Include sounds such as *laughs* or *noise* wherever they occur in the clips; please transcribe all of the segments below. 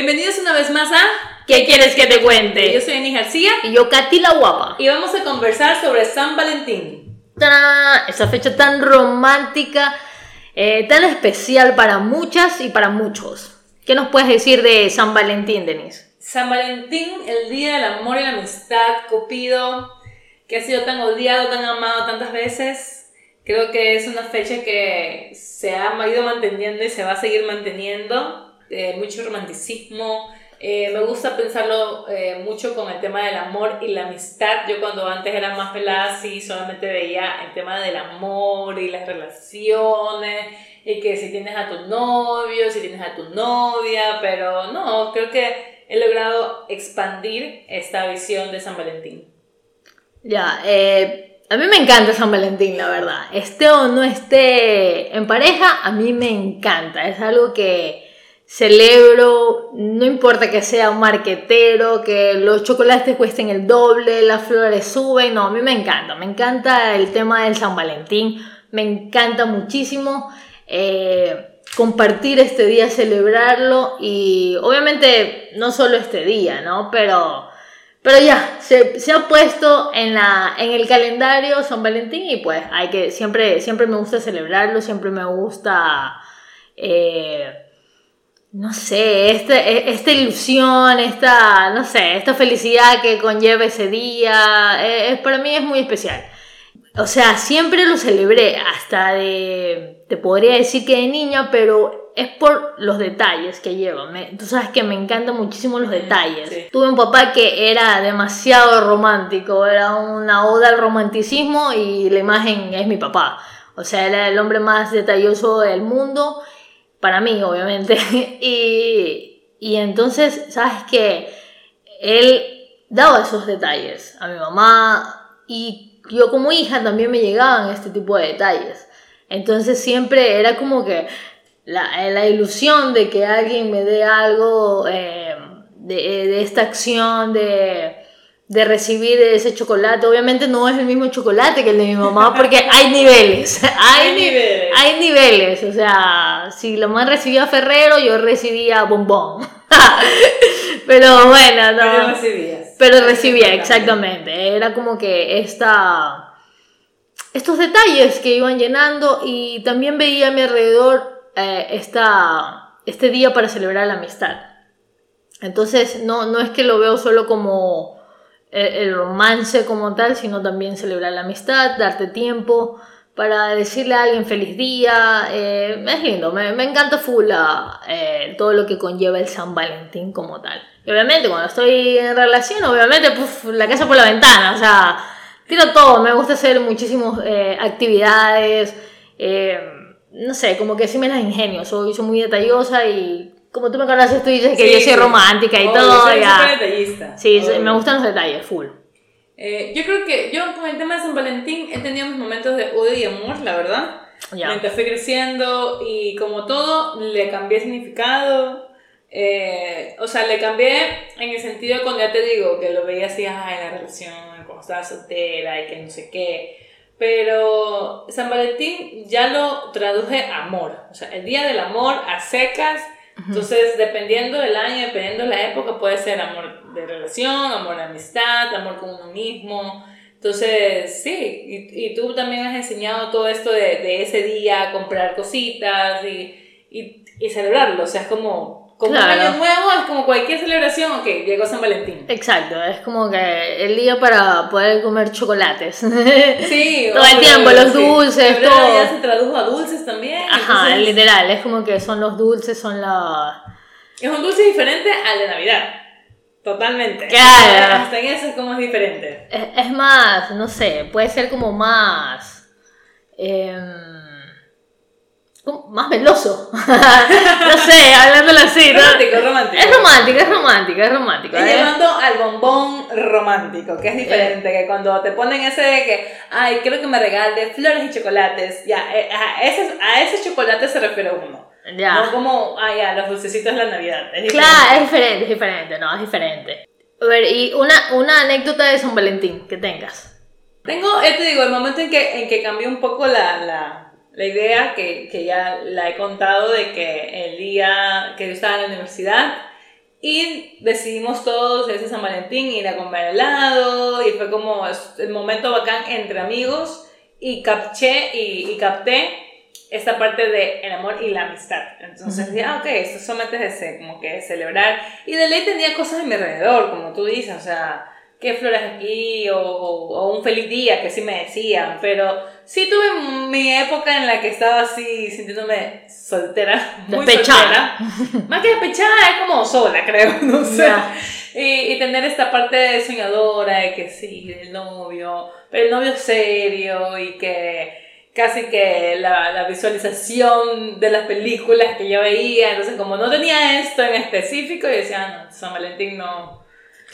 Bienvenidos una vez más a ¿Qué quieres que te cuente? Yo soy Eni García Y yo, Katy la guapa. y vamos a conversar sobre San Valentín. ¡Tarán! Esa fecha tan romántica, eh, tan especial para muchas y para muchos. ¿Qué nos puedes decir de San Valentín, Denise? San Valentín, el día del amor y la amistad, Cupido, que ha sido tan odiado, tan amado tantas veces. Creo que es una fecha que se ha ido manteniendo y se va a seguir manteniendo. Eh, mucho romanticismo. Eh, me gusta pensarlo eh, mucho con el tema del amor y la amistad. Yo cuando antes era más pelada, sí, solamente veía el tema del amor y las relaciones y que si tienes a tu novio, si tienes a tu novia, pero no, creo que he logrado expandir esta visión de San Valentín. Ya, a mí me encanta San Valentín, la verdad. Esté o no esté en pareja, a mí me encanta. Es algo que celebro, no importa que sea un marquetero, que los chocolates cuesten el doble, las flores suben, no, a mí me encanta, me encanta el tema del San Valentín, me encanta muchísimo eh, compartir este día, celebrarlo y obviamente no solo este día, ¿no? Pero, pero ya, se, ha puesto en, la, en el calendario San Valentín y pues hay que, siempre, siempre me gusta celebrarlo, siempre me gusta... Eh, no sé, este, esta ilusión, esta, no sé, esta felicidad que conlleva ese día, eh, es, para mí es muy especial. O sea, siempre lo celebré, hasta de, te podría decir que de niña, pero es por los detalles que lleva. Me, tú sabes que me encantan muchísimo los detalles. Sí. Tuve un papá que era demasiado romántico, era una oda al romanticismo y la imagen es mi papá. O sea, era el hombre más detalloso del mundo para mí, obviamente. *laughs* y, y entonces, ¿sabes qué? Él daba esos detalles a mi mamá y yo como hija también me llegaban este tipo de detalles. Entonces siempre era como que la, la ilusión de que alguien me dé algo eh, de, de esta acción, de de recibir ese chocolate. Obviamente no es el mismo chocolate que el de mi mamá porque hay niveles. *laughs* Hay, Hay niveles. Hay niveles. O sea, si la mamá recibía Ferrero, yo recibía bombón. *laughs* Pero bueno, no. Pero recibías. Pero recibía, exactamente. Era como que esta, estos detalles que iban llenando y también veía a mi alrededor eh, esta, este día para celebrar la amistad. Entonces, no, no es que lo veo solo como el, romance como tal, sino también celebrar la amistad, darte tiempo para decirle a alguien feliz día. eh, es lindo, me, encanta full la, eh, todo lo que conlleva el San Valentín como tal. Y obviamente cuando estoy en relación, obviamente puf, la casa por la ventana, o sea, tiro todo, me gusta hacer muchísimas eh, actividades, eh, no sé, como que sí me las ingenio, soy, soy muy detallosa y como tú me conoces, tú dices que Sí, yo soy sí. romántica y Obvio, todo, soy ya. súper detallista. Sí, Obvio. me gustan los detalles, full. Eh, yo creo que yo con el tema de San Valentín he tenido mis momentos de odio y amor, la verdad. Ya. Mientras fui creciendo y como todo, le cambié significado. Eh, o sea, le cambié en el sentido de cuando ya te digo que lo veía así ah, en la relación, cuando estaba soltera y que no sé qué. Pero San Valentín ya lo traduje amor. O sea, el día del amor a secas. Entonces, dependiendo del año, dependiendo de la época, puede ser amor de relación, amor de amistad, amor con uno mismo. Entonces, sí, y, y tú también has enseñado todo esto de, de ese día, comprar cositas y, y, y celebrarlo. O sea, es como, como Claro. un año nuevo, es como cualquier celebración, ok, llegó San Valentín. Exacto, es como que el día para poder comer chocolates. Sí, *laughs* Todo el tiempo, los sí. dulces, Febrero todo. ya se tradujo a dulces también. Ajá, entonces, literal, es como que son los dulces, son la... Es un dulce diferente al de Navidad. Totalmente. Claro. Hasta en eso es como es diferente. Es, es más, no sé, puede ser como más... em, como más veloso. *laughs* no sé, hablándolo así, ¿no? Romántico, romántico. Es romántico, es romántico, es romántico. ¿eh? llevando al bombón romántico, que es diferente, que cuando te ponen ese de que, ay, quiero que me regale flores y chocolates, ya, eh, a ese, a ese chocolate se refiere uno. Ya. No como, ay, ya, los dulcecitos de la Navidad. Es. Claro, es diferente, es diferente, no, es diferente. A ver, y una, una anécdota de San Valentín que tengas. Tengo, eh, te digo, el momento en que, en que cambió un poco la, la, la idea, que, que ya la he contado, de que el día que yo estaba en la universidad, Y decidimos todos ese San Valentín ir a comer helado y fue como el momento bacán entre amigos y capché y, y capté esta parte de el amor y la amistad. Entonces dije, ah, ok, esto solamente es ese, como que celebrar. Y de ley tenía cosas a mi alrededor, como tú dices, o sea, qué flores aquí o, o, un feliz día, que sí me decían, pero sí tuve mi época en la que estaba así sintiéndome soltera, muy despechada. soltera. Más que despechada, es como sola, creo, *laughs* no sé. Y, y, tener esta parte soñadora de que sí, el novio, pero el novio serio y que casi que la, la, visualización de las películas que yo veía, entonces como no tenía esto en específico, yo decía, ah, no, San Valentín no.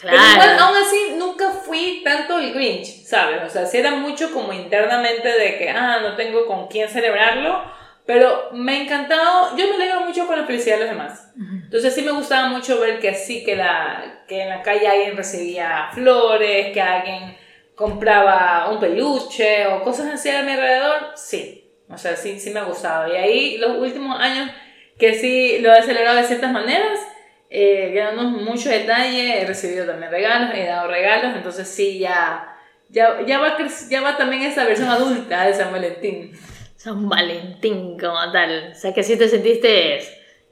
Claro. Pero igual, aún así, nunca fui tanto el Grinch, ¿sabes? O sea, sí era mucho como internamente de que, ah, no tengo con quién celebrarlo, pero me ha encantado, yo me alegro mucho con la felicidad de los demás. Entonces sí me gustaba mucho ver que sí, que, la, que en la calle alguien recibía flores, que alguien compraba un peluche o cosas así a mi alrededor, sí. O sea, sí, sí me ha gustado. Y ahí los últimos años que sí lo he celebrado de ciertas maneras, eh, dándonos muchos detalles, he recibido también regalos, he dado regalos, entonces sí, ya, ya, ya, va, ya va también esa versión adulta de San Valentín. San Valentín como tal. O sea, que sí te sentiste...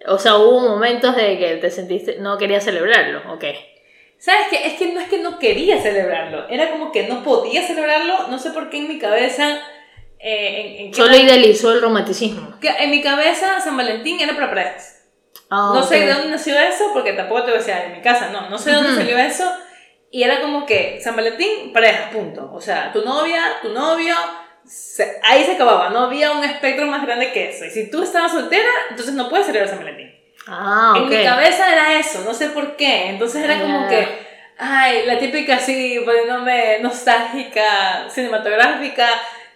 O sea, hubo momentos de que te sentiste... No querías celebrarlo, ¿ok? ¿Sabes qué? Es que no es que no quería celebrarlo, era como que no podía celebrarlo, no sé por qué en mi cabeza... Eh, en, Solo idealizó el romanticismo. Que en mi cabeza San Valentín era para parejas. Ah, no sé de dónde nació eso, porque tampoco te voy a decir en mi casa, no, no sé de dónde salió eso. Y era como que San Valentín, pareja, punto. O sea, tu novia, tu novio, ahí se acababa, no había un espectro más grande que eso. Y si tú estabas soltera, entonces no puedes celebrar San Valentín. Ah, En mi cabeza era eso, no sé por qué. Entonces era como que, ay, la típica así, poniéndome nostálgica, cinematográfica,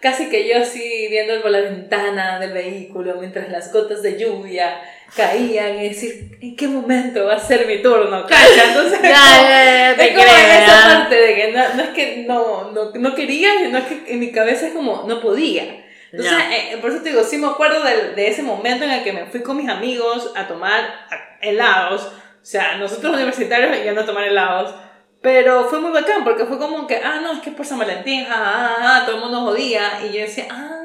casi que yo así viendo por la ventana del vehículo mientras las gotas de lluvia caían y decir, ¿en qué momento va a ser mi turno? Cacha, entonces ya, es como esa parte de que no, no es que no, no, no quería, sino es que en mi cabeza es como, no podía. Entonces, eh, por eso te digo, sí me acuerdo de, de, ese momento en el que me fui con mis amigos a tomar helados. O sea, nosotros universitarios yendo a tomar helados. Pero fue muy bacán porque fue como que, ah, no, es que es por San Valentín, ja, ja, ja, todo el mundo jodía. Y yo decía, ah.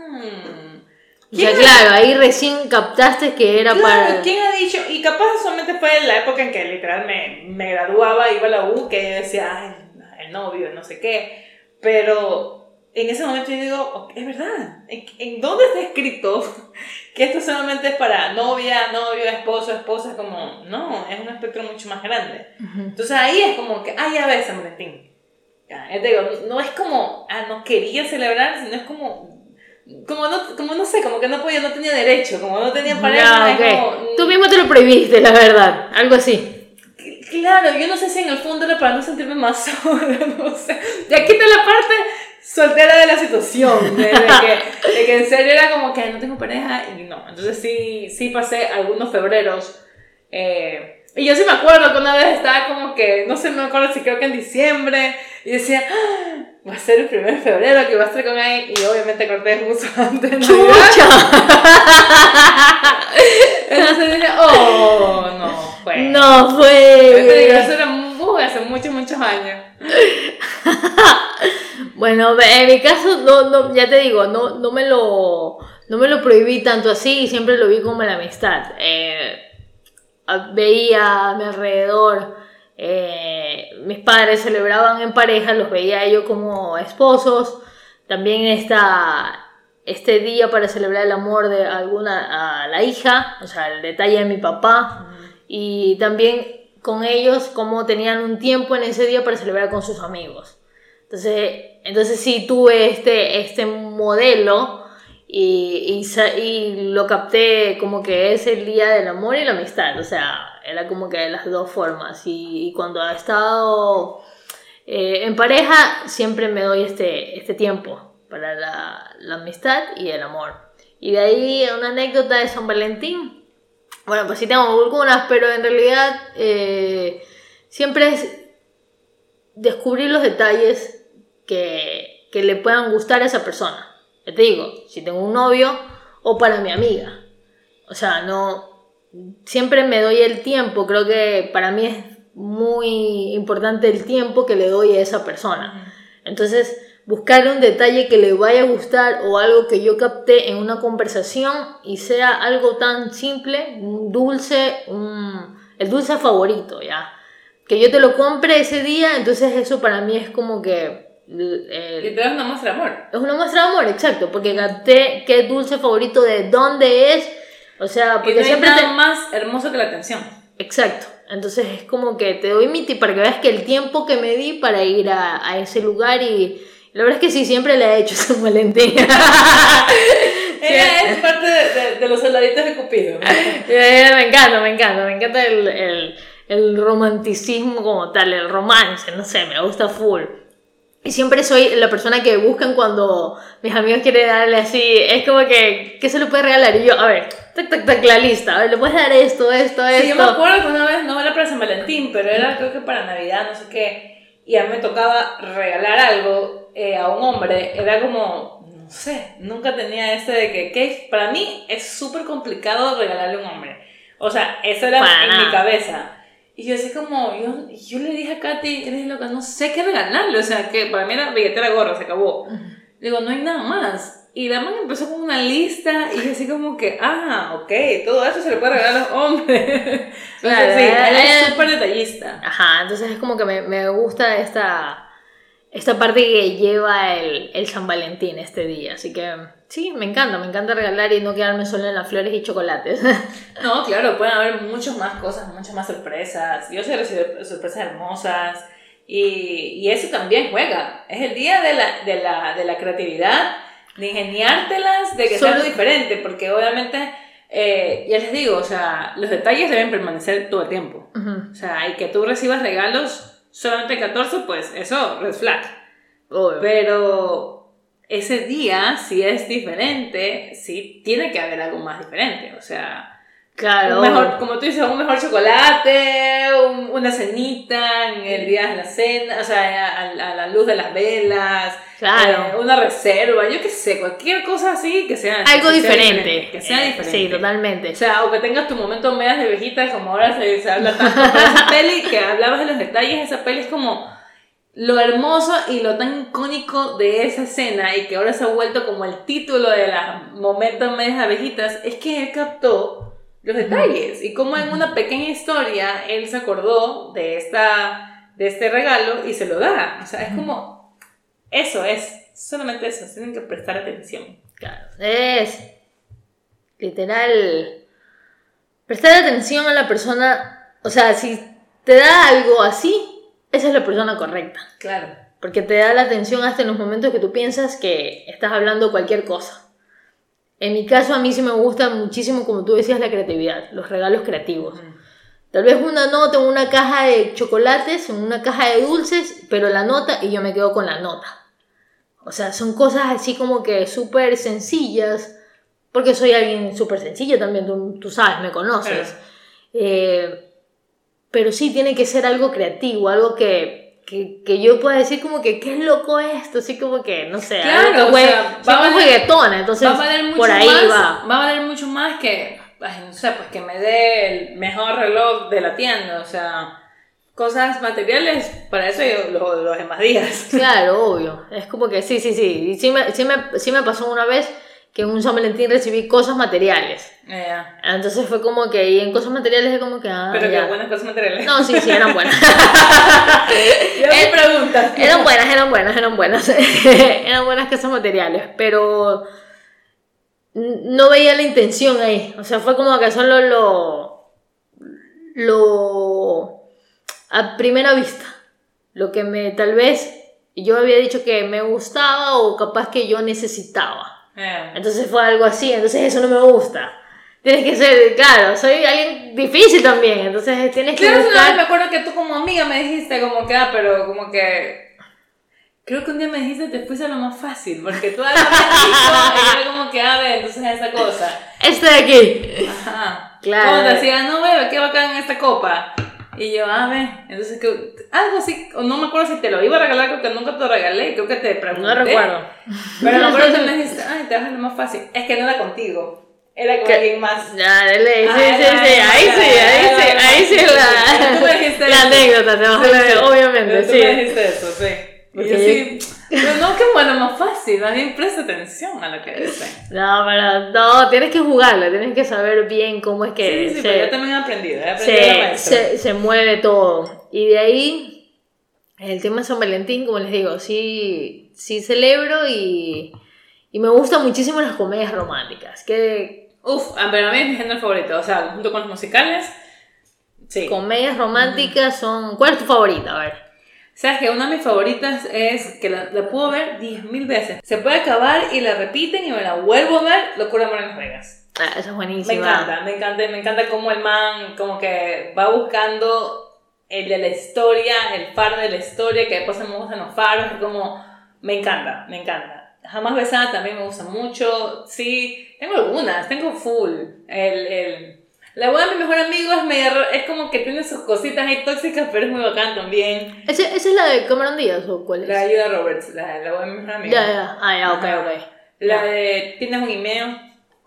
Ya, claro, ahí recién captaste que era para. ¿Quién ha dicho? Y capaz solamente fue la época en que literal me, me graduaba, iba a la U, que decía, ay, el novio, no sé qué. Pero en ese momento yo digo, es verdad, ¿En, dónde está escrito *laughs* que esto solamente es para novia, novio, esposo, esposa? Como, no, es un espectro mucho más grande. Entonces ahí es como que, ah, ya ves, San Valentín. Ya, digo, no es como, ah, no quería celebrar, sino es como, como no, como no sé, como que no podía, no tenía derecho, como no tenía pareja. Tú mismo te lo prohibiste, la verdad, algo así. Claro, yo no sé si en el fondo era para no sentirme más *laughs* sola, no sé. Y aquí está la parte soltera de la situación, *laughs* de, que, de, que, en serio era como que no tengo pareja y no. Entonces sí, sí pasé algunos febreros. Eh, y yo sí me acuerdo que una vez estaba como que, no sé, me acuerdo si creo que en diciembre, y decía, ah, va a ser el primer febrero que va a estar con ahí, y obviamente corté justo *laughs* antes de. *laughs* Entonces dije, oh, no, fue. No fue. eso era hace muchos, muchos años. Bueno, en mi caso, no, no, ya te digo, no, no, me lo, no me lo prohibí tanto así y siempre lo vi como la amistad. Eh, veía a mi alrededor, eh, mis padres celebraban en pareja, los veía yo como esposos. También esta, este día para celebrar el amor de alguna a la hija, o sea, el detalle de mi papá. Y también con ellos, como tenían un tiempo en ese día para celebrar con sus amigos. Entonces, entonces sí tuve este, este modelo y, y, lo capté como que es el día del amor y la amistad. O sea, era como que las dos formas. Y, cuando he estado eh, en pareja, siempre me doy este, este tiempo para la, la amistad y el amor. Y de ahí una anécdota de San Valentín. Bueno, pues sí tengo algunas, pero en realidad eh, siempre es descubrir los detalles que, que le puedan gustar a esa persona. Ya te digo, si tengo un novio o para mi amiga. O sea, no, siempre me doy el tiempo, creo que para mí es muy importante el tiempo que le doy a esa persona. Entonces, buscar un detalle que le vaya a gustar o algo que yo capté en una conversación y sea algo tan simple, un dulce, el dulce favorito, ¿ya? Que yo te lo compre ese día, entonces eso para mí es como que... Eh, y te das una muestra de amor. Es una muestra de amor, exacto, porque capté qué dulce favorito, de dónde es, o sea, porque y no siempre... Nada más hermoso que la atención. Exacto. Entonces es como que te doy mi tip para que veas que el tiempo que me di para ir a, a ese lugar y la verdad es que sí, siempre le he hecho *laughs* San Valentín. *laughs* Ella es parte de, de, los soldaditos de Cupido. *laughs* me encanta, me encanta, me encanta el, el, el romanticismo como tal, el romance, no sé, me gusta full. Y siempre soy la persona que buscan cuando mis amigos quieren darle así, es como que, ¿qué se le puede regalar? Y yo, a ver, tac, tac, tac, la lista, a ver, le puedes dar esto, esto, esto. Sí, yo me acuerdo que una vez, no era para San Valentín, pero era creo que para Navidad, no sé qué, y a mí me tocaba regalar algo eh, a un hombre, era como, no sé, nunca tenía ese de que, que para mí es súper complicado regalarle a un hombre. O sea, eso era en mi cabeza. Y yo así como, yo, yo le dije a Katy, eres loca, no sé qué regalarle, o sea, que para mí era billetera gorra, se acabó. Digo, no hay nada más. Y la man empezó con una lista y así como que, ah, ok, todo eso se le puede regalar a los hombres. *laughs* Claro, sí, es súper detallista. Ajá, entonces es como que me, me gusta esta esta parte que lleva el, el, San Valentín este día. Así que sí, me encanta, me encanta regalar y no quedarme solo en las flores y chocolates. *laughs* No, claro, pueden haber muchas más cosas, muchas más sorpresas. Yo sé recibir sorpresas hermosas y, y, eso también juega. Es el día de la, de la, de la creatividad, de ingeniártelas, de que sea algo diferente, porque obviamente... Eh, ya les digo, o sea, los detalles deben permanecer todo el tiempo. O sea, y que tú recibas regalos solamente 14, pues eso, red flag. Pero ese día, si es diferente, sí tiene que haber algo más diferente. O sea, Claro. mejor, como tú dices, un mejor chocolate, una cenita en el día de la cena, o sea, a, la luz de las velas, claro. Eh, una reserva, yo qué sé, cualquier cosa así que sea. Algo diferente. Que sea diferente. Sí, totalmente. O sea, o que tengas tu momento medias de vejita, como ahora se, se habla tanto de esa *laughs* peli, que hablabas de los detalles, esa peli es como lo hermoso y lo tan icónico de esa escena y que ahora se ha vuelto como el título de las momentos medias abejitas, es que él captó los detalles y como en una pequeña historia él se acordó de, esta, de este regalo y se lo da. O sea, es como, eso es, solamente eso, tienen que prestar atención. Claro, es literal, prestar atención a la persona, o sea, si te da algo así, esa es la persona correcta. Claro. Porque te da la atención hasta en los momentos que tú piensas que estás hablando cualquier cosa. En mi caso, a mí sí me gusta muchísimo, como tú decías, la creatividad, los regalos creativos. Tal vez una nota en una caja de chocolates, en una caja de dulces, pero la nota y yo me quedo con la nota. O sea, son cosas así como que súper sencillas, porque soy alguien súper sencillo también, tú, sabes, me conoces. Eh, pero sí tiene que ser algo creativo, algo que que, que, yo pueda decir como que qué loco esto, así como que, no sé, claro, o sea, va a valer, entonces va a valer mucho por ahí más, va. Va a valer mucho más que, no sé, pues que me dé el mejor reloj de la tienda, o sea, cosas materiales, para eso yo los, los demás días. *laughs* Claro, obvio, es como que sí, sí, sí, y sí me, sí me, sí me pasó una vez que en un San Valentín recibí cosas materiales. Entonces fue como que, y en cosas materiales es como que, ah, Pero que buenas cosas materiales. No, sí, sí, eran *laughs* buenas. Me preguntas. Eran buenas, eran buenas, eran buenas. *laughs* eran buenas cosas materiales, pero no veía la intención ahí. O sea, fue como que solo lo. lo. a primera vista. Lo que me, tal vez, yo había dicho que me gustaba o capaz que yo necesitaba. Eh. Entonces fue algo así, entonces eso no me gusta. Tienes que ser, claro, soy alguien difícil también, entonces tienes que claro, buscar... me acuerdo que tú como amiga me dijiste como que, ah, pero como que... Creo que un día me dijiste te fuiste a lo más fácil, porque tú me y era como que, a ver, entonces esa cosa. Este de aquí. Ajá. Claro. Te decía, no, bebé, qué bacán esta copa. Y yo, a ver, entonces que, algo así, no me acuerdo si te lo iba a regalar, creo que nunca te lo regalé, creo que te pregunté. No recuerdo. Pero me acuerdo que me *laughs* dijiste, ay, te vas a lo más fácil. Es que no era contigo. Era con alguien más. Ya, dele, sí, sí, sí, ahí sí, ahí sí, ahí sí ya, tú me la, dijiste la anécdota, te vas a Sí, obviamente, Tú me dijiste eso, sí. Porque yo sí, pero no, que bueno, más fácil, bien presta atención a lo que dicen. No, pero no, tienes que jugarlo, tienes que saber bien cómo es que Sí, sí, se, pero yo también he aprendido, he aprendido la se, se, se mueve todo. Y de ahí, el tema de San Valentín, como les digo, sí, sí celebro y, y me gustan muchísimo las comedias románticas. Que Uf, ah, pero a mí es mi género favorito, o sea, junto con los musicales, sí. comedias románticas son... ¿Cuál es tu favorita? A ver. Sabes que una de mis favoritas es que la, la puedo ver 10.000 veces. Se puede acabar y la repiten y me la vuelvo a ver, Locura Amor en Las Vegas. Ah, esa es Me buenísima. encanta, me encanta, me encanta cómo el man como que va buscando el de la historia, el faro de la historia, que después se me gustan los faros, como, me encanta, me encanta. Jamás besada también me gusta mucho, sí, tengo algunas, tengo full. El, el, la boda de mi mejor amigo es, medio- es como que tiene sus cositas ahí tóxicas, pero es muy bacán también. ¿Esa, esa es la de Cameron Díaz o cuál es? La de Ayuda Roberts, la, la boda de mi mejor amigo. Ya, ya. Ah, ya, ok, Ajá. ok. La de Tienes un email.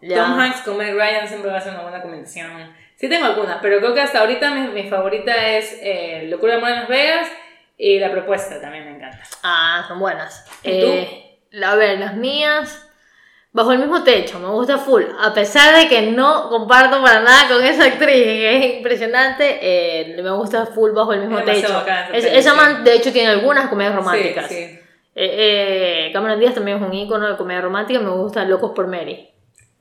Ya. Tom Hanks con Meg Ryan siempre va a ser una buena combinación. Sí tengo algunas, pero creo que hasta ahorita mi, mi favorita es eh, Locura de Amor en Las Vegas y La Propuesta también me encanta. Ah, son buenas. ¿Y Eh, la- a ver, las mías. Bajo el mismo techo, me gusta full. A pesar de que no comparto para nada con esa actriz, que es impresionante, eh, me gusta full bajo el mismo Es techo. Es- esa man, de hecho, tiene algunas comedias románticas. Sí, sí. Eh, eh, Cameron Díaz también es un ícono de comedia romántica. Me gusta Locos por Mary.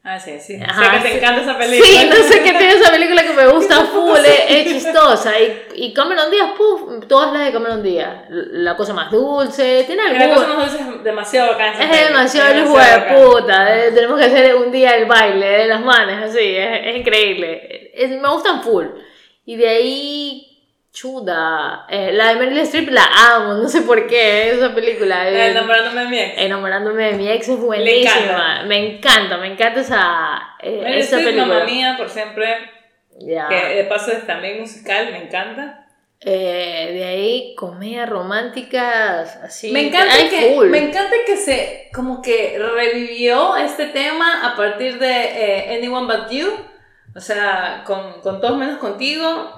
Ah, sí, sí. Ajá, sé que te sí. encanta esa película. Sí, no sé qué tiene esa película que me gusta *laughs* full, es, es chistosa. Y, y Cameron Díaz, puf, todas las de Cameron Díaz. La cosa más dulce, tiene La cosa más dulce es demasiado bacana. Es demasiado el demasiado de puta. eh, tenemos que hacer un día el baile de las manos, así, es, es increíble. Es- me gustan full. Y de ahí, chuda. eh, la de Meryl Streep la amo, no sé por qué, esa película. Eh, Enamorándome de mi ex. Enamorándome de mi ex es encanta. buenísima. Me encanta, me encanta esa, eh, Meryl esa Streep, película. mamá mía, por siempre. Que de paso es también musical, me encanta. Eh, de ahí, comedias románticas, así. Me encanta, que, me encanta que se como que revivió este tema a partir de eh, Anyone But You, o sea, con, con todos menos contigo.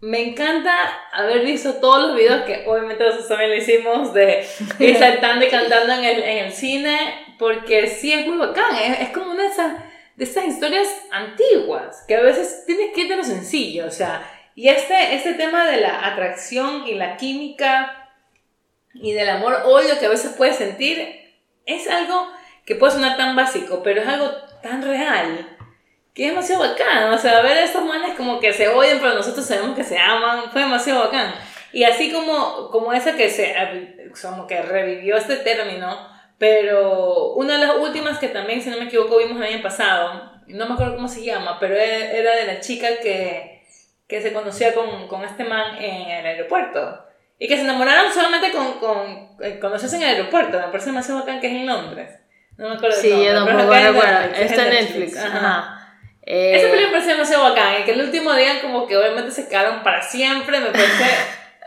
Me encanta haber visto todos los videos que obviamente nosotros también lo hicimos de *laughs* ir saltando y cantando en el, en el cine, porque sí es muy bacán, es, es como una de esas, de esas historias antiguas, que a veces tienes que ir de lo sencillo, o sea, y este, este tema de la atracción y la química y del amor-odio que a veces puedes sentir, es algo que puede sonar tan básico, pero es algo tan real que es demasiado bacán. O sea, ver a estos manes como que se odian, pero nosotros sabemos que se aman, fue demasiado bacán. Y así como, como esa que se como que revivió este término, pero una de las últimas que también, si no me equivoco, vimos el año pasado, no me acuerdo cómo se llama, pero era era de la chica que, que se conocía con, con este man en el aeropuerto. Y que se enamoraron solamente con, con eh, conocerse en el aeropuerto. Me parece demasiado bacán que es en Londres. No me acuerdo Sí, yo tampoco recuerdo. Netflix, es Está en en Netflix. Ajá. Ajá. Eh, Esa película me pareció demasiado bacán. Y que el último día, como que obviamente se quedaron para siempre. Me parece.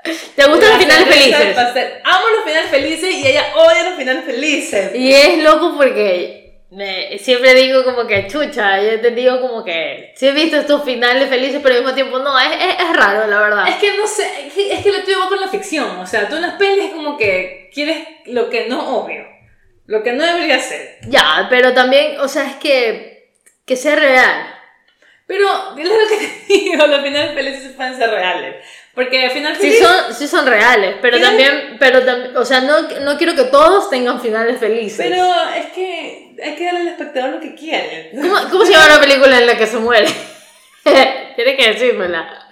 *laughs* ¿Te gustan los finales felices? Amo los finales felices y ella odia los finales felices. Y es loco porque me- siempre digo como que chucha, yo te digo como que sí he visto estos finales felices, pero al mismo tiempo no, es, es, es raro, la verdad. Es que no sé, es que, es que lo tuyo va con la ficción. O sea, tú en las pelis como que quieres lo que no obvio. Lo que no debería ser. Ya, pero también, o sea, es que, que sea real. Pero, *laughs* es lo que te digo, los finales felices pueden ser reales. Porque al final Sí feliz. son, sí son reales, pero también, pero también, o sea, no, no quiero que todos tengan finales felices. Pero es que hay que darle al espectador lo que quiere. ¿Cómo, cómo se llama la película en la que se muere? *laughs* Tienes que decírmela.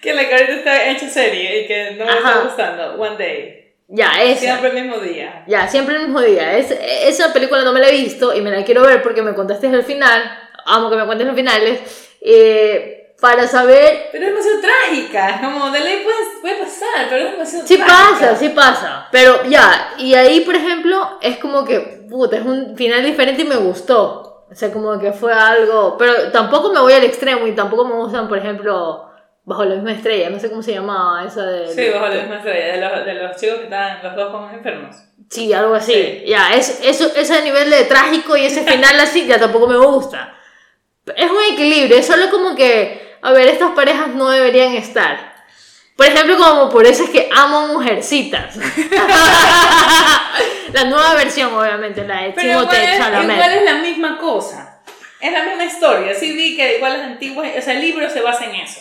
Que la que ahorita está hecha serie y que no me está Ajá. gustando. One Day. Ya, esa. Siempre el mismo día. Ya, siempre el mismo día. Es, esa película no me la he visto y me la quiero ver porque me contaste el final. Amo que me cuentes los finales. eh, para saber. Pero es demasiado trágica. Como de ley puede, puede pasar, pero es demasiado Sí trágica. pasa, sí pasa. Pero ya, y ahí, por ejemplo, es como que, puta, es un final diferente y me gustó. O sea, como que fue algo. Pero tampoco me voy al extremo y tampoco me gustan, por ejemplo, Bajo la misma estrella. No sé cómo se llamaba esa de. Sí, bajo la misma estrella. De los, de los chicos que estaban, los dos como enfermos. Sí, algo así. Sí. Ya, es, eso, ese nivel de trágico y ese *laughs* final así ya tampoco me gusta. Es un equilibrio, es solo como que, a ver, estas parejas no deberían estar. Por ejemplo, como por eso es que amo Mujercitas. *laughs* la nueva versión, obviamente, la de Pero Timothée Chalamet. igual es la misma cosa. Es la misma historia. Sí vi que igual las antiguas, o sea, el libro se basa en eso.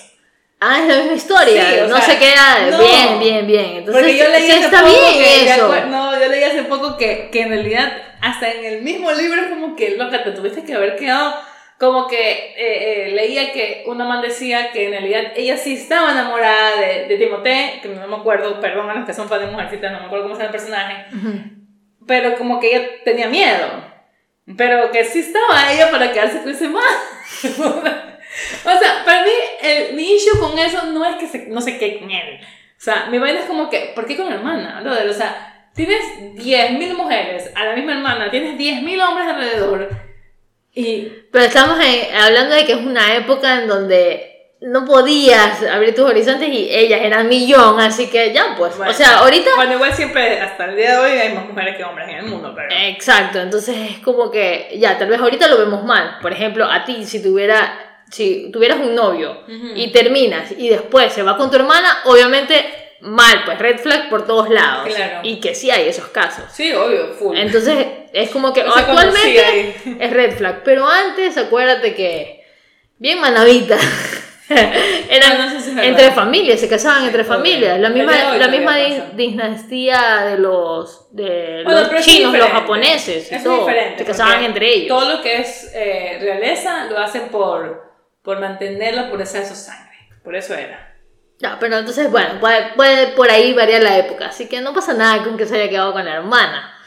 Ah, es la misma historia. Sí, no sea, se queda no. bien, bien, bien. Entonces, Porque yo leí sí hace está poco bien que, eso. acuer- no, yo leí hace poco que, que en realidad hasta en el mismo libro es como que, loca, te tuviste que haber quedado como que eh, eh, leía que una man decía que en realidad ella sí estaba enamorada de, de Timothée, que no me acuerdo, perdón a los que son fan de Mujercitas, no me acuerdo cómo se llama el personaje, Ujú. pero como que ella tenía miedo, pero que sí estaba ella para quedarse con ese man. *laughs* o sea, para mí, el, mi issue con eso no es que se, no se quede con él. O sea, mi vaina es como que, ¿por qué con la hermana? brother? O sea, tienes 10.000 mujeres a la misma hermana, tienes 10.000 hombres alrededor y... Pero estamos en- hablando de que es una época en donde no podías abrir tus horizontes y ellas eran millón, así que ya, pues. Bueno. o sea, ahorita. Bueno, igual siempre, hasta el día de hoy, hay más mujeres que hombres en el mundo, pero... Exacto, entonces es como que ya, tal vez ahorita lo vemos mal. Por ejemplo, a ti, si tuviera. Si tuvieras un novio y terminas y después se va con tu hermana, obviamente mal, pues red flag por todos lados. Claro. Y que sí hay esos casos. Sí, obvio, full. Entonces es como que *laughs* No sí actualmente *laughs* es red flag, pero antes acuérdate que bien manavita. *laughs* Eran Ah, no sé si entre familias, se casaban entre obvio. familias. La misma, la misma dinastía de los, de Bueno, los chinos, los japoneses y Es todo. diferente, Se casaban entre ellos. Todo lo que es eh, realeza lo hacen por, por mantener la pureza de su sangre. Por eso era. Ya, pero entonces, bueno, puede, puede por ahí variar la época. Así que no pasa nada con que se haya quedado con la hermana.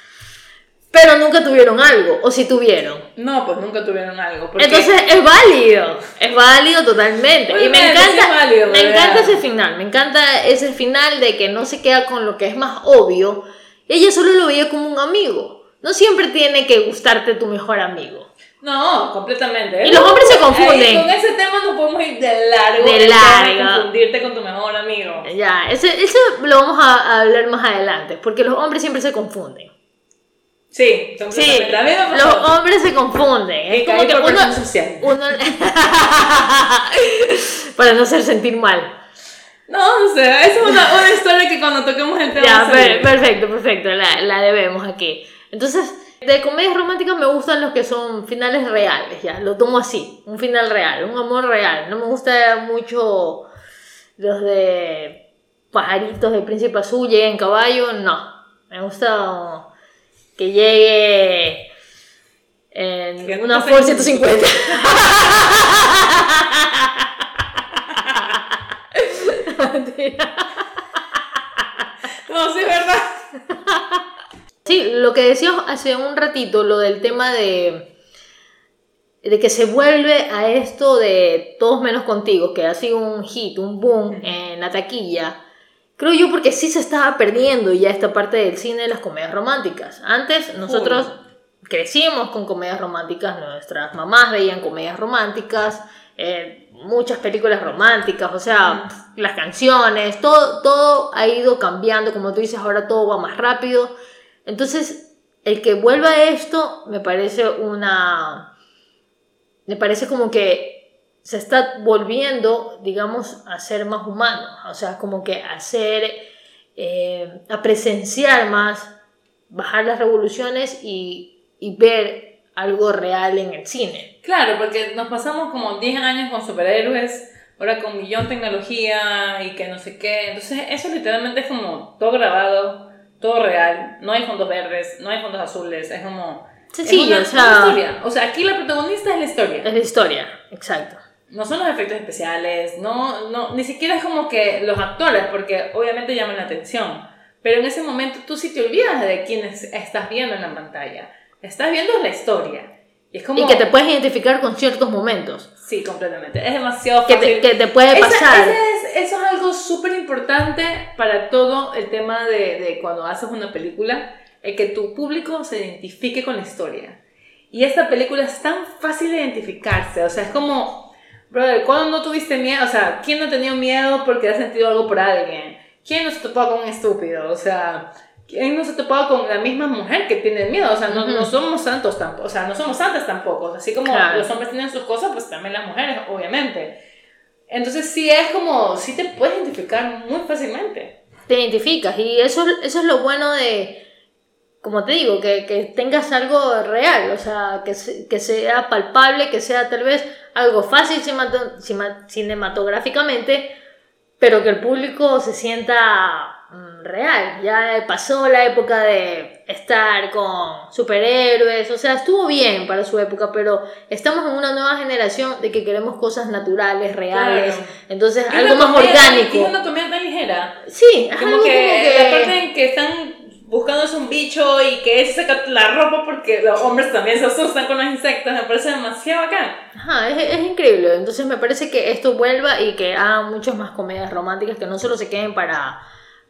Pero nunca tuvieron algo, o si tuvieron. No, pues nunca tuvieron algo. porque- Entonces es válido, es válido totalmente. y me encanta, es válido, me encanta ese final, me encanta ese final de que no se queda con lo que es más obvio. Ella solo lo veía como un amigo. No siempre tiene que gustarte tu mejor amigo. No, completamente. Y los hombres se confunden. Con ese tema no podemos ir de largo. De largo. Confundirte con tu mejor amigo. Ya, ese, ese lo vamos a, a hablar más adelante, porque los hombres siempre se confunden. Sí, Sí, los hombres se confunden. Es como que uno, social. uno *laughs* para no hacer sentir mal. No, o sea, esa es una, una historia que cuando toquemos el tema. Ya, per- perfecto, perfecto, la, la debemos aquí. Entonces, de comedias románticas me gustan los que son finales reales, ya, lo tomo así, un final real, un amor real. No me gusta mucho los de pajaritos de príncipe azul, llega en caballo, no. Me gusta que llegue en Que una Ford peguen. 150. Mentira. No, sí, es verdad. *laughs* Sí, lo que decíamos hace un ratito, lo del tema de, de que se vuelve a esto de todos menos contigo, que ha sido un hit, un boom en la taquilla. Creo yo porque sí se estaba perdiendo ya esta parte del cine de las comedias románticas. Antes nosotros crecimos con comedias románticas, nuestras mamás veían comedias románticas, eh, muchas películas románticas, o sea, las canciones, todo, todo ha ido cambiando, como tú dices, ahora todo va más rápido. Entonces, el que vuelva a esto me parece una... Me parece como que se está volviendo, digamos, a ser más humano, o sea, como que a ser, eh, a presenciar más, bajar las revoluciones y, y ver algo real en el cine. Claro, porque nos pasamos como 10 años con superhéroes, ahora con millón tecnología y que no sé qué. Entonces, eso literalmente es como todo grabado, todo real. No hay fondos verdes, no hay fondos azules. Es como. Sencillo, es o una, sea- una historia. O sea, aquí la protagonista es la historia. Es la historia, exacto. No son los efectos especiales, no, no, ni siquiera es como que los actores, porque obviamente llaman la atención. Pero en ese momento tú sí te olvidas de quiénes estás viendo en la pantalla. Estás viendo la historia. Y es como. Y que te puedes identificar con ciertos momentos. Sí, completamente. Es demasiado Que fácil. te, que te puede Esa- pasar. ese es, eso es súper importante para todo el tema de, de cuando haces una película, el que tu público se identifique con la historia. Y esta película es tan fácil de identificarse, o sea, es como, brother, ¿cuándo no tuviste miedo? O sea, ¿quién no ha tenido miedo porque ha sentido algo por alguien? ¿Quién no se topó con un estúpido? O sea, ¿quién no se topado con la misma mujer que tiene miedo? O sea, no, no somos santos tampoco, o sea, no somos santas tampoco. Así como Claro. los hombres tienen sus cosas, pues también las mujeres, obviamente. Entonces sí es como, sí te puedes identificar muy fácilmente. te identificas y eso, eso es lo bueno de, como te digo, que, que tengas algo real, o sea, que, que sea palpable, que sea tal vez algo fácil cinematográficamente, pero que el público se sienta real. Ya pasó la época de estar con superhéroes, o sea, estuvo bien para su época, pero estamos en una nueva generación de que queremos cosas naturales, reales, Claro. entonces Es algo más orgánico. Es una comedia tan ligera. Sí, es Como algo que, la parte en que están buscándose un bicho y que se saca la ropa porque los hombres también se asustan con los insectos, me parece demasiado bacán. Ajá, es, es increíble. Entonces me parece que esto vuelva y que hagan muchas más comedias románticas que no solo se queden para,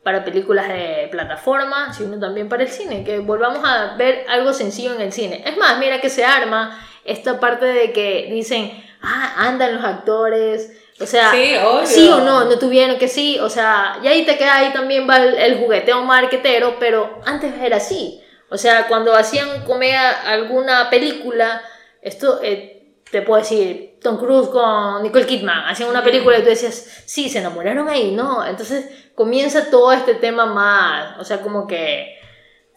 para películas de plataforma, sino también para el cine. Que volvamos a ver algo sencillo en el cine. Es más, mira que se arma esta parte de que dicen, ah, andan los actores. O sea, Sí, sí o no, no tuvieron que sí. O sea, y ahí te queda, ahí también va el, el jugueteo marquetero, pero antes era así. O sea, cuando hacían comedia alguna película, esto eh, te puedo decir, Tom Cruise con Nicole Kidman, hacían una película y tú decías, sí, se enamoraron ahí, ¿no? Entonces comienza todo este tema más, o sea, como que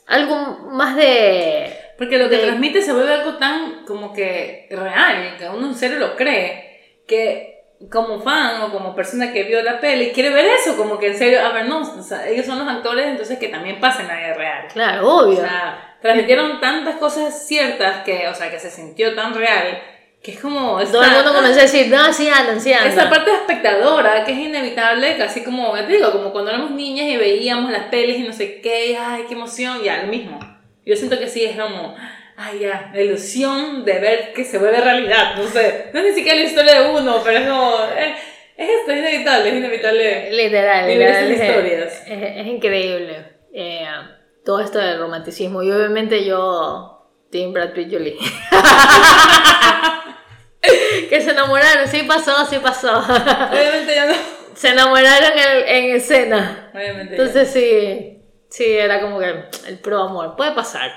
algo más de... Porque lo que de- transmite se vuelve algo tan como que real, que uno en serio lo cree, que como fan o como persona que vio la peli quiere ver eso, como que en serio, a ver, no, o sea, ellos son los actores, entonces que también pasa en la vida real. Claro, O obvio. sea, transmitieron tantas cosas ciertas que, o sea, que se sintió tan real, que es como... todo el mundo comenzó a decir, no, sí andan, sí andan. esa parte espectadora que es inevitable, casi como, te digo, como cuando éramos niñas y veíamos las pelis y no sé qué, y, ay, qué emoción, ya, lo mismo. Yo siento que sí, es como, ay, ya, la ilusión de ver que se vuelve realidad, no sé, no es ni siquiera la historia de uno, pero es como, eh, es esto, es inevitable, es inevitable. Literal, literal, es, historias. es- es increíble. Eh, todo esto del romanticismo. Y obviamente yo, Team Brad Pitt Jolie. *laughs* que se enamoraron, sí pasó, sí pasó. Obviamente ya no. se enamoraron en, en escena. Obviamente ya. Entonces sí, sí, era como que el pro amor. Puede pasar.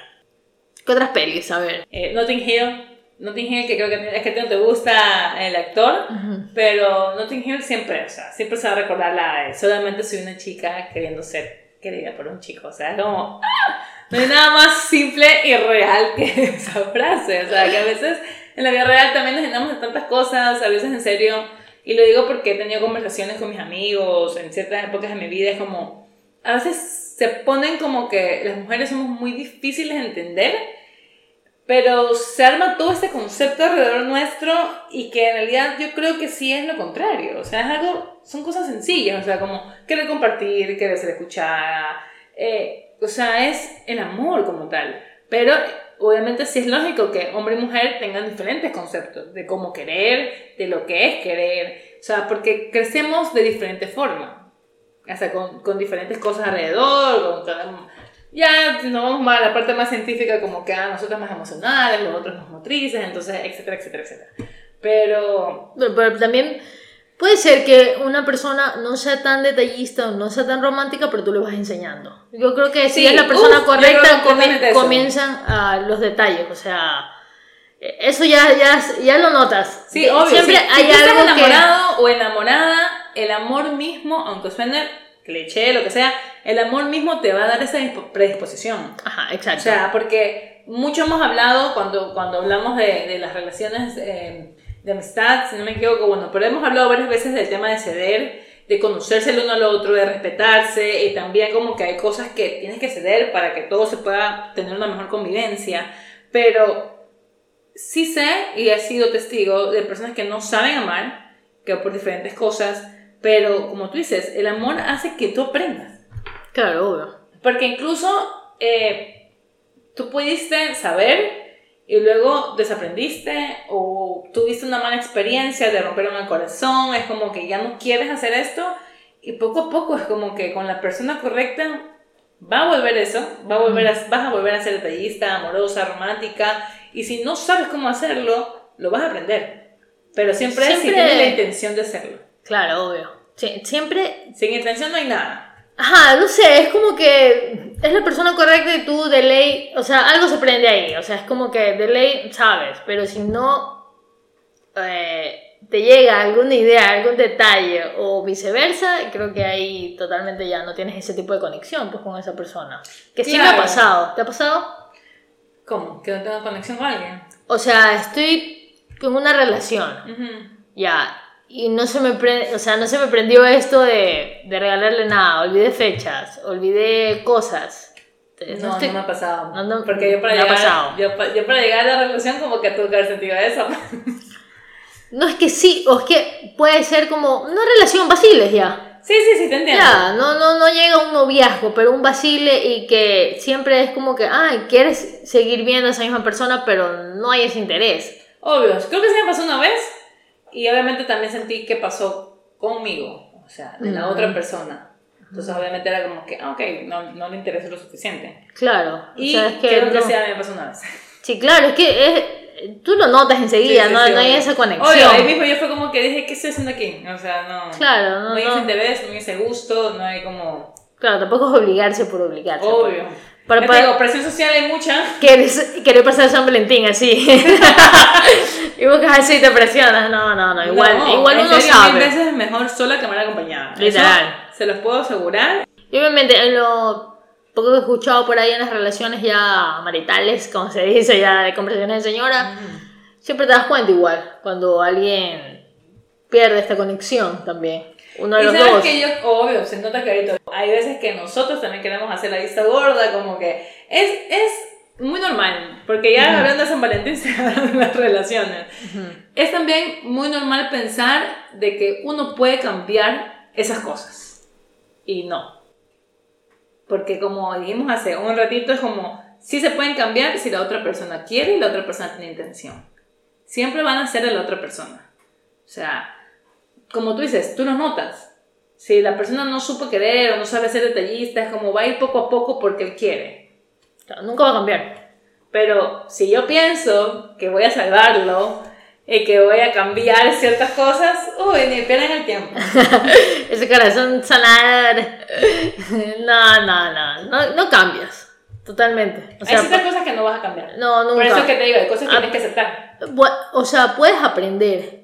¿Qué otras pelis? A ver. Eh, Notting Hill, Notting Hill, que creo que es que no te gusta el actor, pero Notting Hill siempre, o sea, siempre se va a recordar la de solamente soy una chica queriendo ser querida por un chico, o sea, es como, ¡ah! no hay nada más simple y real que *laughs* esa frase, o sea, que a veces en la vida real también nos llenamos de tantas cosas, a veces en serio, y lo digo porque he tenido conversaciones con mis amigos en ciertas épocas de mi vida, es como, a veces se ponen como que las mujeres somos muy difíciles de entender, pero se arma todo este concepto alrededor nuestro y que en realidad yo creo que sí es lo contrario. O sea, es algo, son cosas sencillas, o sea, como querer compartir, querer ser escuchada, eh, o sea, es el amor como tal. Pero obviamente sí es lógico que hombre y mujer tengan diferentes conceptos de cómo querer, de lo que es querer, o sea, porque crecemos de diferente forma, hasta con, con diferentes cosas alrededor, con ya nos vamos a la parte más científica, como que a nosotros más emocionales, los otros más motrices, entonces, etcétera, etcétera, etcétera. Pero, Pero, pero también puede ser que una persona no sea tan detallista o no sea tan romántica, pero tú le vas enseñando. Yo creo que si Sí, es la persona uf, correcta, comienzan a los detalles. O sea, eso ya, ya, ya lo notas. sí, obvio, Siempre si, si hay tú estás algo que... enamorado o enamorada, el amor mismo, aunque suene cliché, lo que sea, el amor mismo te va a dar esa dispo- predisposición. Ajá, O exacto. sea, porque mucho hemos hablado cuando, cuando hablamos de, de las relaciones eh, de amistad, si no me equivoco, bueno, pero hemos hablado varias veces del tema de ceder, de conocerse el uno al otro, de respetarse, y también como que hay cosas que tienes que ceder para que todo se pueda tener una mejor convivencia, pero sí sé y he sido testigo de personas que no saben amar, que por diferentes cosas, pero como tú dices, el amor hace que tú aprendas. Claro, obvio. Porque incluso eh, tú pudiste saber y luego desaprendiste o tuviste una mala experiencia, te rompieron el corazón, es como que ya no quieres hacer esto y poco a poco es como que con la persona correcta va a volver eso, va a volver a- vas a volver a ser detallista, amorosa, romántica y si no sabes cómo hacerlo, lo vas a aprender. Pero siempre, es si Siempre- tienes la intención de hacerlo. Claro, obvio. Sí, siempre Sin intención no hay nada. Ajá, no sé, es como que es la persona correcta y tú de ley, o sea, algo se prende ahí, o sea, es como que de ley sabes, pero si no eh, te llega alguna idea, algún detalle o viceversa, creo que ahí totalmente ya no tienes ese tipo de conexión pues con esa persona. Que sí me ha pasado, ¿te ha pasado? ¿Cómo? ¿Que no tengo conexión con alguien? O sea, estoy con una relación, ya, y no se me, pre- o sea, no se me prendió esto de, de regalarle nada, olvidé fechas, olvidé cosas. No, no, estoy- me ha pasado. No, no, Porque yo para, llegar, pasado. Yo, pa- yo para llegar a la relación como que tuve que haber sentido eso. *laughs* No es que sí, o es que puede ser como una relación vaciles ya. Sí, sí, sí, te entiendo. Ya, no, no, no llega un noviazgo, pero un vacile y que siempre es como que, ay, quieres seguir viendo a esa misma persona, pero no hay ese interés. Obvio, creo que sí me pasó una vez y obviamente también sentí que pasó conmigo, o sea, de la Mm. otra persona. Entonces obviamente era como que, ah, ok, no, no le interesa lo suficiente. Claro. Y o sea, es que creo que no- sí, a mí me pasó una vez. Sí, claro, es que es- tú lo notas enseguida, Sí, sí, no, sí, no hay obvio. esa conexión. Obvio, ahí mismo yo fue como que dije, ¿qué estoy haciendo aquí? O sea, no. Claro, no, no hay no. ese interés, no hay ese gusto, no hay como... Claro, tampoco es obligarse por obligarse. Obvio. Para- Ya te para- digo, presión social hay mucha. Quieres, querer pasar San Valentín así. *laughs* y buscas así y te presionas. No, no, no. Igual, No, igual uno serio, sabe. Mil veces es mejor sola que mal acompañada. Literal. Eso se los puedo asegurar. Y obviamente, en lo poco que he escuchado por ahí en las relaciones ya maritales, como se dice, ya de conversaciones de señora, siempre te das cuenta igual cuando alguien pierde esta conexión también. Uno de Y los sabes dos. que yo, obvio, se nota que ahorita hay veces que nosotros también queremos hacer la vista gorda, como que es, es muy normal, porque ya hablando de San Valentín *laughs* se hablan las relaciones. Es también muy normal pensar de que uno puede cambiar esas cosas. Y no. Porque como dijimos hace un ratito, es como, sí se pueden cambiar si la otra persona quiere y la otra persona tiene intención. Siempre van a ser de la otra persona. O sea, como tú dices, tú lo notas. Si la persona no supo querer o no sabe ser detallista, es como va a ir poco a poco porque él quiere. Nunca va a cambiar. Pero si yo pienso que voy a salvarlo y que voy a cambiar ciertas cosas, uy, ni pierden el tiempo. *laughs* Ese corazón sanador. No, no, no, no. No cambias. Totalmente. O hay sea, ciertas cosas que no vas a cambiar. no, nunca. Por eso es que te digo, hay cosas que Ah. tienes que aceptar. O sea, puedes aprender.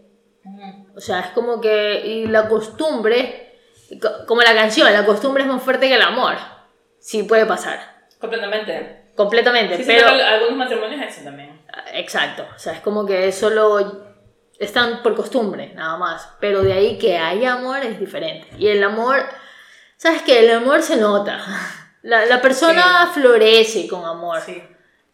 O sea, es como que. Y la costumbre. co- Como la canción, la costumbre es más fuerte que el amor. Sí, puede pasar. Completamente. Completamente. Sí, pero. algunos matrimonios eso también. Exacto. O sea, es como que solo. Están por costumbre, nada más. Pero de ahí que hay amor es diferente. Y el amor. ¿Sabes qué? El amor se nota. *laughs* La, la persona florece con amor. Sí.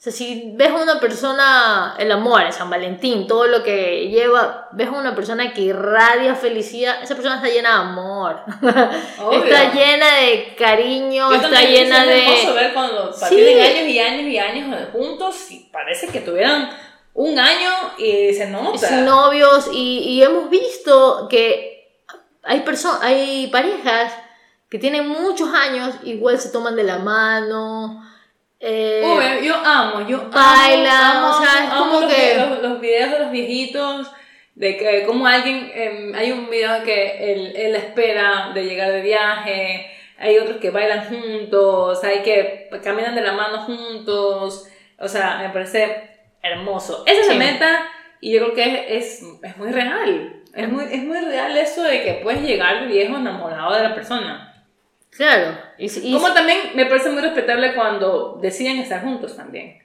O sea, si ves a una persona, el amor, el San Valentín, todo lo que lleva, ves a una persona que irradia felicidad, esa persona está llena de amor. *laughs* Obvio. Está llena de cariño, Yo está llena es hermoso de... ver cuando Sí. tienen años y años y años juntos y parece que tuvieran un año y se nota. Sin novios y, y hemos visto que hay, hay parejas que tienen muchos años, igual se toman de la mano. Eh, Uy, yo amo, yo amo, Bailan, amo, o sea, es amo como los, que- videos, los videos de los viejitos, de que como alguien, em, hay un video que él, él espera de llegar de viaje, hay otros que bailan juntos, hay que caminan de la mano juntos, o sea, me parece hermoso. Esa es Sí. la meta y yo creo que es, es muy real, es muy, es muy real eso de que puedes llegar viejo enamorado de la persona. Claro. Y, y- Como también me parece muy respetable cuando deciden estar juntos también.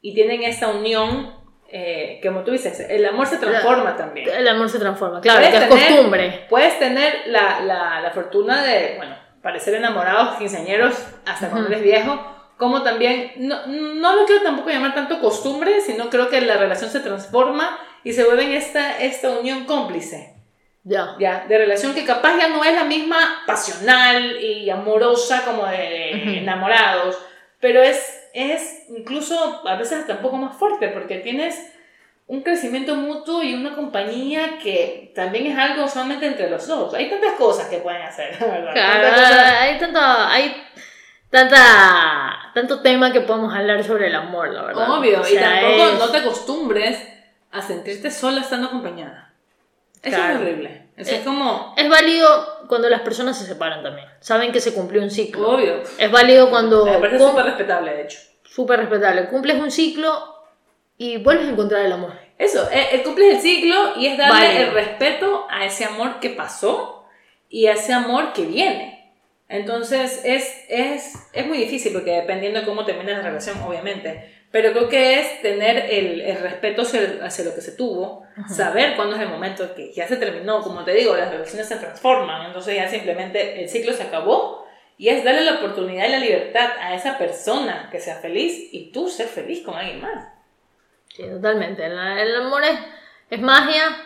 Y tienen esa unión, eh, que como tú dices, el amor se transforma también. el amor se transforma, claro, Puedes que es tener- costumbre. Puedes tener la, la, la fortuna de, bueno, parecer enamorados, quinceañeros, hasta cuando Ujú. eres viejo. Como también, no, no lo quiero tampoco llamar tanto costumbre, sino creo que la relación se transforma y se vuelve en esta, esta unión cómplice Ya. ya, de relación que capaz ya no es la misma pasional y amorosa como de, de enamorados, pero es, es incluso a veces hasta un poco más fuerte porque tienes un crecimiento mutuo y una compañía que también es algo solamente entre los dos. Hay tantas cosas que pueden hacer. *laughs* Claro, cosas- hay tanto, hay tanta, tanto tema que podemos hablar sobre el amor, la verdad. Obvio, O y sea, tampoco es- no te acostumbres a sentirte sola estando acompañada. Eso Claro. es horrible. Eso Eh, es como. Es válido cuando las personas se separan también. Saben que se cumplió un ciclo. Obvio. Es válido cuando... Me parece súper respetable, de hecho. súper respetable. Cumples un ciclo y vuelves a encontrar el amor. Eso, eh, el cumples el ciclo y es darle Válido. el respeto a ese amor que pasó y a ese amor que viene. Entonces es, es, es muy difícil porque dependiendo de cómo termine la relación, obviamente. Pero creo que es tener el, el respeto hacia, hacia lo que se tuvo, saber cuándo es el momento que ya se terminó. Como te digo, las relaciones se transforman, entonces ya simplemente el ciclo se acabó y es darle la oportunidad y la libertad a esa persona que sea feliz y tú ser feliz con alguien más. Sí, totalmente. El, el amor es, es magia,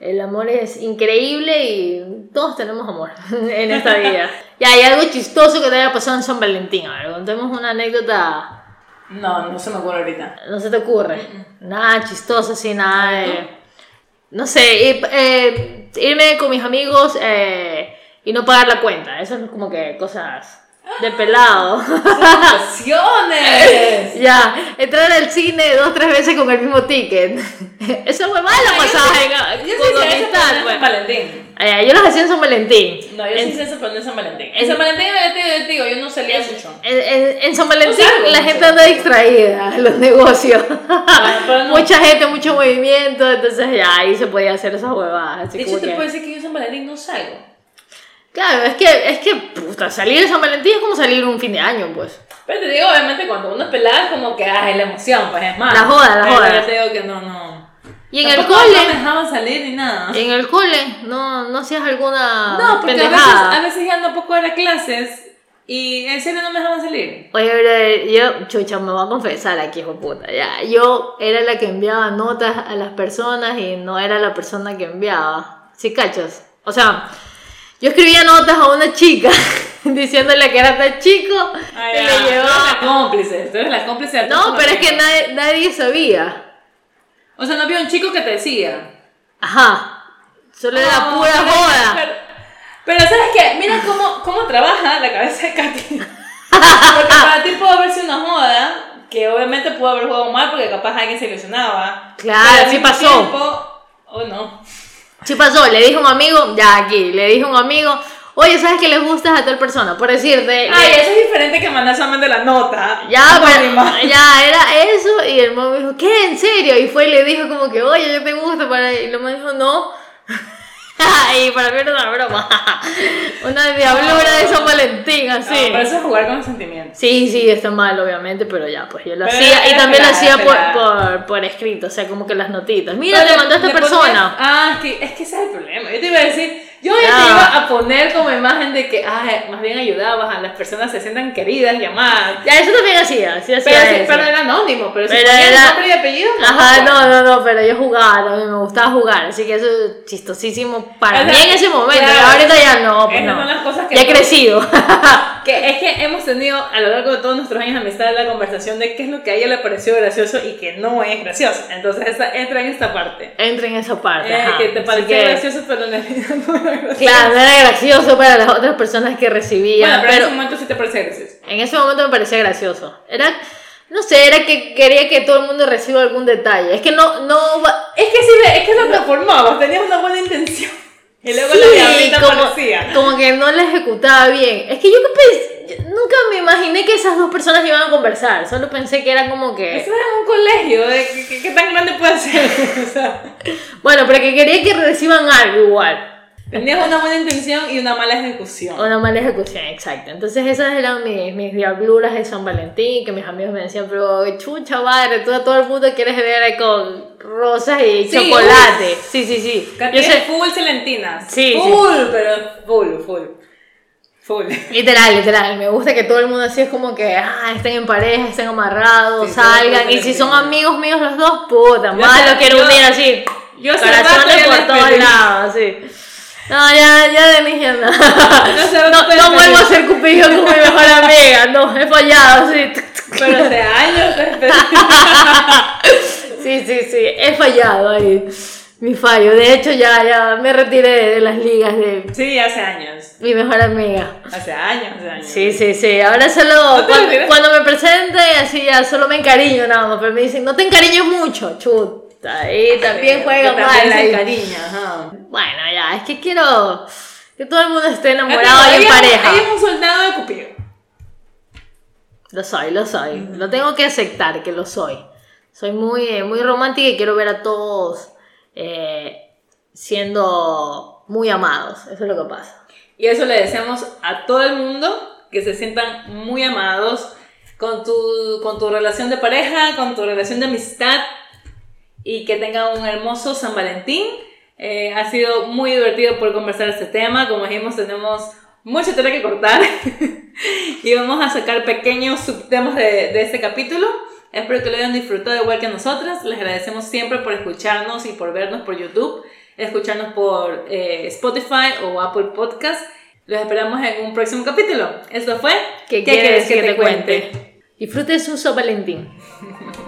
el amor es increíble y todos tenemos amor *laughs* en esta vida. *laughs* ya, hay algo chistoso que te haya pasado en San Valentín. A ver, contemos una anécdota. No, no se me ocurre ahorita. No se te ocurre. Nada chistoso, así, nada de... No sé, ir- eh, irme con mis amigos eh, y no pagar la cuenta. Eso es como que cosas de pelado. ¡Situaciones! *laughs* ya, entrar al cine dos tres veces con el mismo ticket. *laughs* Eso fue malo pasaje Yo con sí hice eso, amistad, pero no en pues. San Valentín. Ah, ya, Yo los hacía en San Valentín. No, yo sí en, hice pero no en San Valentín. En San Valentín, yo te, yo digo, yo no salía mucho. en- en- en San Valentín salgo la mucho. gente anda distraída, *laughs* los negocios. pero no. Mucha gente, mucho movimiento, entonces ya ahí se podía hacer esas huevadas. así De hecho, te que- puedo decir que yo en San Valentín no salgo. Claro, es que, es que, puta, salir de San Valentín es como salir un fin de año, pues. Pero te digo, obviamente, cuando uno es pelada, es como que, ay, la emoción, pues es más. La joda, la Pero joda. yo te digo que no, no. Y en el cole, No me dejaban salir ni nada. en el cole, no, no hacías alguna No, porque a veces, pendejada. a veces ya no poco era clases y en serio no me dejaban salir. Oye, brother, yo, chucha, me voy a confesar aquí, hijo puta, ya. Yo era la que enviaba notas a las personas y no era la persona que enviaba. ¿Sí cachas? O sea, yo escribía notas a una chica *laughs* diciéndole que era tan chico Ay, y ya, le Tú eres llevaba... la cómplice, tú eres la cómplice de No, pero es que nadie, nadie sabía. O sea, no había un chico que te decía. Ajá. Solo era No, pura pero- joda. Pero, pero ¿sabes qué? Mira cómo, cómo trabaja la cabeza de Katy. *laughs* Porque para ti pudo haber sido una joda, que obviamente pudo haber jugado mal porque capaz alguien se ilusionaba. Claro, sí pasó. tiempo- oh, no. Sí pasó, le dije a un amigo, ya aquí, le dije a un amigo, oye, ¿sabes que le gustas a tal persona? Por decirte... Ay, eso es diferente que mandar solamente la nota. Ya, pero, ya, era eso, y el mamá me dijo, ¿qué? ¿En serio? Y fue y le dijo como que, oye, yo te gusto, para... y el mamá dijo, no. *laughs* y para mí era una broma. *laughs* una diablura de San Valentín, No, así. pero eso es jugar con los sentimientos. Sí, sí, está mal, obviamente, pero ya, pues yo lo Pero hacía, y también lo pelada, hacía por, por, por escrito, o sea, como que las notitas. Mira, te le- mandó esta le persona. ah, es que, es que ese es el problema. Yo te iba a decir, yo ya te iba a poner como imagen de que, ay, más bien ayudabas a las personas se sientan queridas y amadas. Ya, eso también hacía, sí hacía Pero, sí, eso. pero era anónimo, pero, si Pero ponías era- nombre y apellido, no. Ajá, no, no, no, pero yo jugaba también, me gustaba jugar, así que eso es chistosísimo para O sea, mí en ese momento, claro, ahorita ya no, pues esas no. son las cosas que ya he crecido. *laughs* Que es que hemos tenido a lo largo de todos nuestros años de amistad la conversación de qué es lo que a ella le pareció gracioso y que no es gracioso. Entonces esa, entra en esta parte. Entra en esa parte. Eh, ajá. que te Así parecía que, gracioso, pero en realidad *laughs* no era gracioso. Claro, no era gracioso para las otras personas que recibían, Bueno, pero, en pero ese momento sí te parecía gracioso. en ese momento me parecía gracioso. Era, no sé, era que quería que todo el mundo reciba algún detalle. Es que no, no Es que sí, es que lo transformabas, tenías una buena intención. Y luego la Sí, diablita como, aparecía. como que no la ejecutaba bien. Es que yo que pens- yo nunca me imaginé que esas dos personas iban a conversar. Solo pensé que era como que. Eso era un colegio, ¿qué, qué, qué tan grande puede ser? *laughs* o sea, Bueno, pero que quería que reciban algo igual. Tenías una buena intención y una mala ejecución. Una mala ejecución, exacto. Entonces esas eran mis, mis diabluras de San Valentín, que mis amigos me decían, pero chucha madre, tú a todo el mundo quieres ver con rosas y Sí, chocolate. Sí, sí, sí. Yo sé, full celentinas. Sí, Full, pero full, full. Full. *laughs* literal, literal, me gusta que todo el mundo así es como que, ah, estén en pareja, estén amarrados, Sí, salgan. Y si son amigos míos los dos, puta, más lo quiero unir así. yo Corazones por todos lados, sí. No, ya, ya de ya no. No, no vuelvo a ser cupido con mi mejor amiga, no, he fallado, sí. Pero hace años pedí. *laughs* Sí, sí, sí, he fallado ahí. Mi fallo. De hecho, ya, ya me retiré de las ligas de Sí, hace años. mi mejor amiga. Hace años, hace años. Sí, sí, sí. Ahora solo ¿No te cuando, cuando me presente, así ya solo me encariño nada más. Pero me dicen, no te encariñes mucho, chut. Ahí también juega Que mal. también se ajá. Bueno, ya, es que quiero que todo el mundo esté enamorado y en pareja. es un soldado de Cupido. Lo soy, lo soy. Lo tengo que aceptar que lo soy. Soy muy, eh, muy romántica y quiero ver a todos eh, siendo muy amados. Eso es lo que pasa. Y eso le deseamos a todo el mundo, que se sientan muy amados con tu, con tu relación de pareja, con tu relación de amistad y que tengan un hermoso San Valentín. Eh, ha sido muy divertido por conversar este tema. Como dijimos, tenemos mucho tela que cortar *laughs* y vamos a sacar pequeños subtemas de, de este capítulo. Espero que lo hayan disfrutado igual que nosotras. Les agradecemos siempre por escucharnos y por vernos por YouTube, escucharnos por eh, Spotify o Apple Podcast. Los esperamos en un próximo capítulo. Esto fue ¿Qué, quieres que, te cuente? Disfrute su San Valentín. *laughs*